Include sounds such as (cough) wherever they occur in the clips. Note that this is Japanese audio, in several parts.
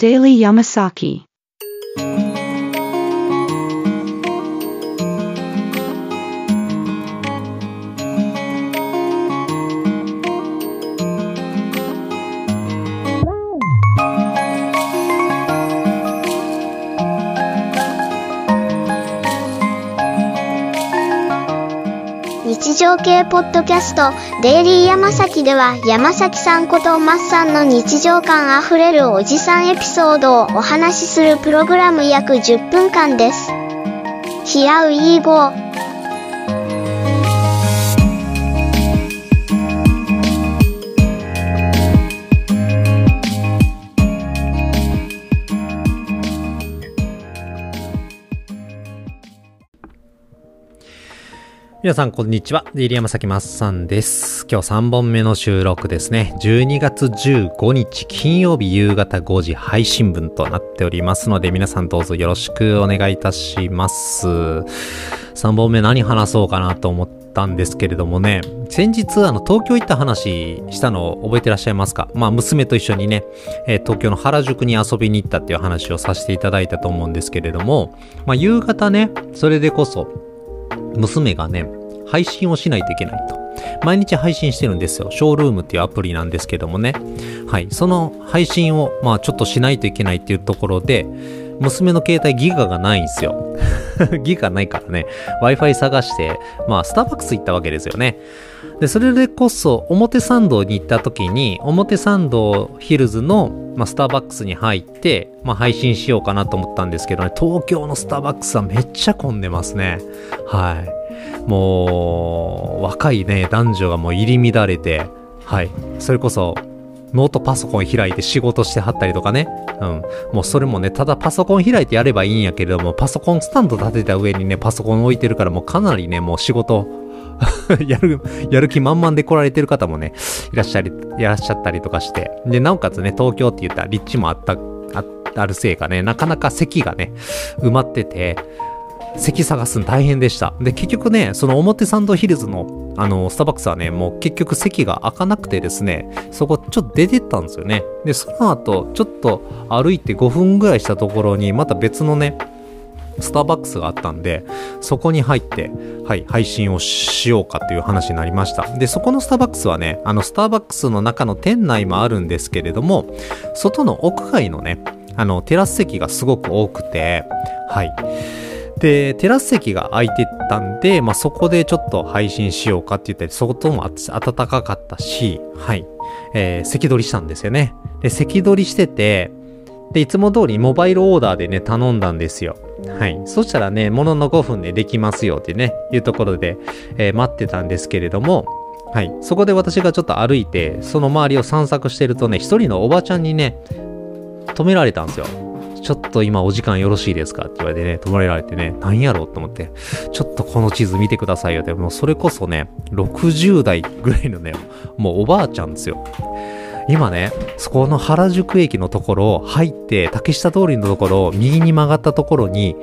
Daily Yamasaki. オ系ポッドキャストデイリーヤマサキでは山崎さんことマッさんの日常感あふれるおじさんエピソードをお話しするプログラム約10分間です。ヒアウィーゴー皆さん、こんにちは。デイリー山崎まっさんです。今日3本目の収録ですね。12月15日金曜日夕方5時配信分となっておりますので、皆さんどうぞよろしくお願いいたします。3本目何話そうかなと思ったんですけれどもね、先日、あの、東京行った話したのを覚えてらっしゃいますか？まあ、娘と一緒にね、えー東京の原宿に遊びに行ったっていう話をさせていただいたと思うんですけれども、まあ、夕方ね、それでこそ、娘がね、配信をしないといけないと。毎日配信してるんですよ。ショールームっていうアプリなんですけどもね。はい。その配信を、まあちょっとしないといけないっていうところで、娘の携帯ギガがないんですよ。(laughs) ギガないからね。Wi-Fi 探して、まあスターバックス行ったわけですよね。で、それでこそ、表参道に行った時に、表参道ヒルズの、まあ、スターバックスに入って、まあ、配信しようかなと思ったんですけどね、東京のスターバックスはめっちゃ混んでますね。はい。もう、若いね、男女がもう入り乱れて、はい。それこそ、ノートパソコン開いて仕事してはったりとかね。うん。もうそれもね、ただパソコン開いてやればいいんやけれども、パソコンスタンド立てた上にね、パソコン置いてるからもうかなりね、もう仕事、(laughs) やる、やる気満々で来られてる方もね、いらっしゃり、いらっしゃったりとかして。で、なおかつね、東京って言ったら立地もあった、ああるせいかね、なかなか席がね、埋まってて、席探すの大変でした。で、結局ね、その表参道ヒルズの、あの、スターバックスはね、もう結局席が開かなくてですね、そこちょっと出てったんですよね。で、その後、ちょっと歩いて5分ぐらいしたところに、また別のね、スターバックスがあったんで、そこに入って、はい、配信をしようかという話になりました。で、そこのスターバックスはね、あの、スターバックスの中の店内もあるんですけれども、外の屋外のね、あの、テラス席がすごく多くて、はい。で、テラス席が空いてたんで、まあ、そこでちょっと配信しようかって言って、外も暖かかったし、はい。えー、席取りしたんですよね。で、席取りしてて、で、いつも通りモバイルオーダーでね、頼んだんですよ。はい。そしたらね、ものの5分でできますよってね、いうところで、えー待ってたんですけれども、はい。そこで私がちょっと歩いて、その周りを散策してるとね、一人のおばちゃんにね、止められたんですよ。ちょっと今お時間よろしいですかって言われてね、止められてね、何やろうと思って、ちょっとこの地図見てくださいよって、もうそれこそね、60代ぐらいのね、もうおばあちゃんですよ。今ね、そこの原宿駅のところ入って、竹下通りのところ右に曲がったところに、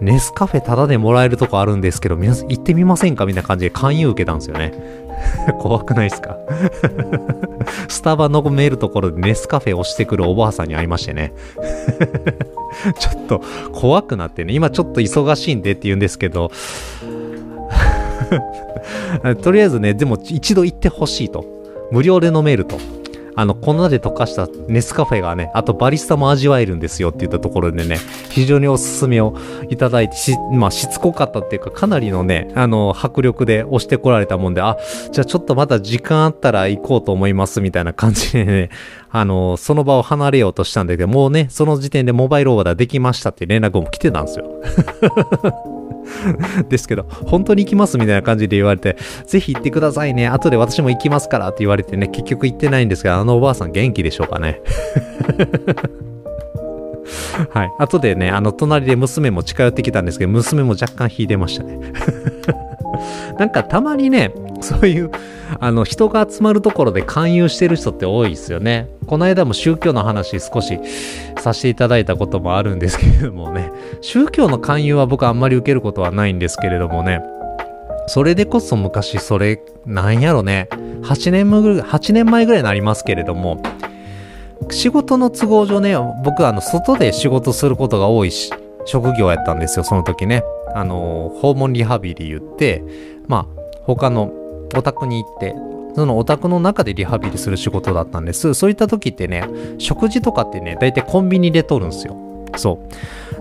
ネスカフェタダでもらえるとこあるんですけど、皆さん行ってみませんかみたいな感じで勧誘受けたんですよね。(laughs) 怖くないですか？(laughs) スタバのメールところでネスカフェ押してくるおばあさんに会いましてね。(laughs) ちょっと怖くなってね、今ちょっと忙しいんでって言うんですけど、とりあえずね、でも一度行ってほしいと。無料で飲めると。あの、粉で溶かしたネスカフェがね、あとバリスタも味わえるんですよって言ったところでね、非常におすすめをいただいて、し、まあ、しつこかったっていうか、かなりのね、あの、迫力で押してこられたもんで、あ、じゃあちょっとまた時間あったら行こうと思いますみたいな感じでね、あの、その場を離れようとしたんだけど、もうね、その時点でモバイルオーダーできましたって連絡も来てたんですよ。(laughs) ですけど、本当に行きますみたいな感じで言われて、ぜひ行ってくださいね。後で私も行きますからって言われてね、結局行ってないんですが、あのおばあさん元気でしょうかね。(laughs) はい。後でね、あの、隣で娘も近寄ってきたんですけど、娘も若干引いてましたね。(laughs) なんかたまにね、(laughs) そういう、あの、人が集まるところで勧誘してる人って多いですよね。この間も宗教の話少しさせていただいたこともあるんですけれどもね、宗教の勧誘は僕あんまり受けることはないんですけれどもね、それでこそ昔それ、なんやろね、8年前ぐらい、8年前ぐらいになりますけれども、仕事の都合上ね、僕あの、外で仕事することが多いし、職業やったんですよ、その時ね。あの、訪問リハビリ言って、まあ、他のお宅に行って、そのお宅の中でリハビリする仕事だったんです。そういった時ってね、食事とかってね、大体コンビニで取るんですよ。そ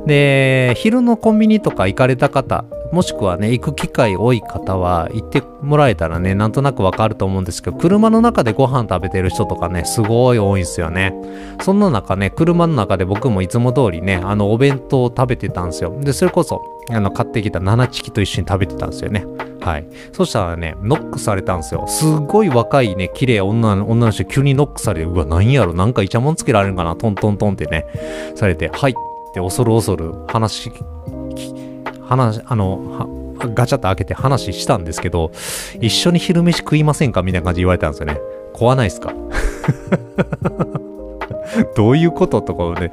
う。で、昼のコンビニとか行かれた方、もしくはね、行く機会多い方は、行ってもらえたらね、なんとなくわかると思うんですけど、車の中でご飯食べてる人とかね、すごい多いんですよね。そんな中ね、車の中で僕もいつも通りね、あの、お弁当を食べてたんですよ。で、それこそ、あの、買ってきた七チキと一緒に食べてたんですよね。はい。そしたらね、ノックされたんですよ。すごい若いね、綺麗女の女の人急にノックされて、うわ、何やろ、なんかイチャモンつけられるんかな、トントントンってね、されて、はいって恐る恐る話、話、あの、ガチャッと開けて話したんですけど、一緒に昼飯食いませんか？みたいな感じで言われたんですよね。怖ないっすか？(laughs) (laughs) どういうこととかをね、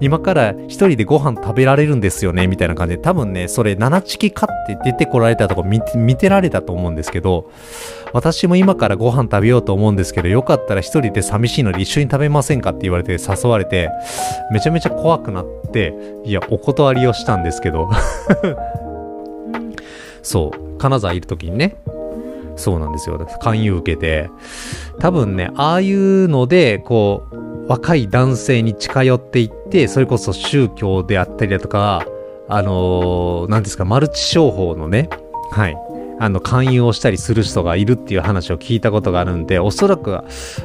今から一人でご飯食べられるんですよねみたいな感じで、多分ね、それ7チキ買って出てこられたとこ見見てられたと思うんですけど、私も今からご飯食べようと思うんですけど、よかったら一人で寂しいので一緒に食べませんかって言われて誘われて、めちゃめちゃ怖くなって、いや、お断りをしたんですけど。そう、金沢いる時にね、そうなんですよ。勧誘受けて、多分ね、ああいうので、こう、若い男性に近寄っていって、それこそ宗教であったりだとか、あのー、ですか、マルチ商法のね、はい、あの、勧誘をしたりする人がいるっていう話を聞いたことがあるんで、おそらく、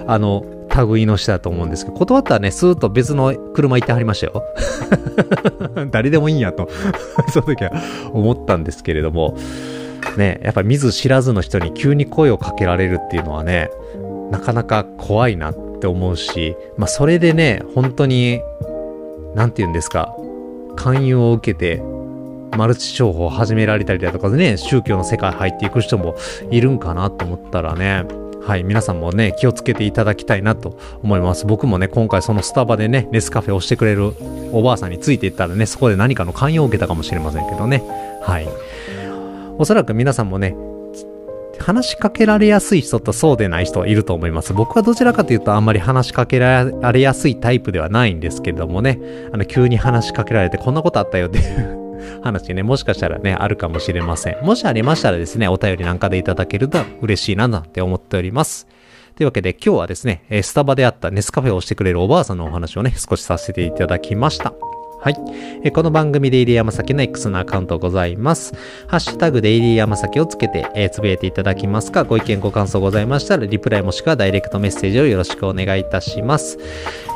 あの、類の人だと思うんですけど、断ったらね、スーッと別の車行ってはりましたよ。(laughs) 誰でもいいんやと (laughs) その時は思ったんですけれども、ね、やっぱ見ず知らずの人に急に声をかけられるっていうのはね、なかなか怖いなっって思うし、まあそれでね、本当に、なんて言うんですか、勧誘を受けて、マルチ商法を始められたりだとかでね、宗教の世界入っていく人もいるんかなと思ったらね、はい、皆さんもね、気をつけていただきたいなと思います。僕もね、今回そのスタバでね、ネスカフェをしてくれるおばあさんについていったらね、そこで何かの寛容を受けたかもしれませんけどね。はい。おそらく皆さんもね、話しかけられやすい人とそうでない人はいると思います。僕はどちらかというとあんまり話しかけられやすいタイプではないんですけどもね、あの、急に話しかけられてこんなことあったよっていう (laughs) 話ね、もしかしたらね、あるかもしれません。もしありましたらですね、お便りなんかでいただけると嬉しいななんて思っております。というわけで今日はですね、スタバであったネスカフェをしてくれるおばあさんのお話をね、少しさせていただきました。はい。えこの番組でイリーヤマサキの X のアカウントございます。ハッシュタグでイリーヤマサキをつけて、え、つぶやいていただきますか、ご意見ご感想ございましたら、リプライもしくはダイレクトメッセージをよろしくお願いいたします。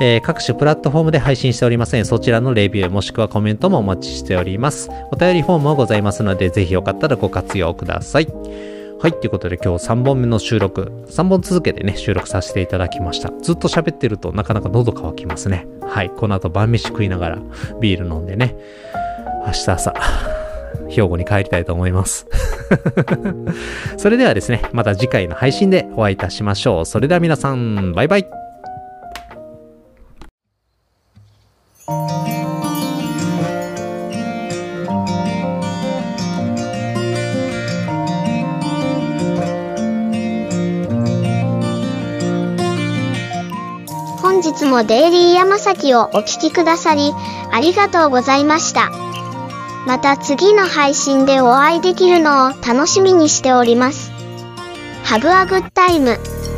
えー、各種プラットフォームで配信しておりません。そちらのレビューもしくはコメントもお待ちしております。お便りフォームもございますので、ぜひよかったらご活用ください。はい、ということで今日3本目の収録、3本続けてね、収録させていただきました。ずっと喋ってるとなかなか喉乾きますね。はい、この後晩飯食いながらビール飲んでね、明日朝、兵庫に帰りたいと思います。(laughs) それではですね、また次回の配信でお会いいたしましょう。それでは皆さん、バイバイ。もデイリー山崎をお聴きくださり、ありがとうございました。また次の配信でお会いできるのを楽しみにしております。Have a good time!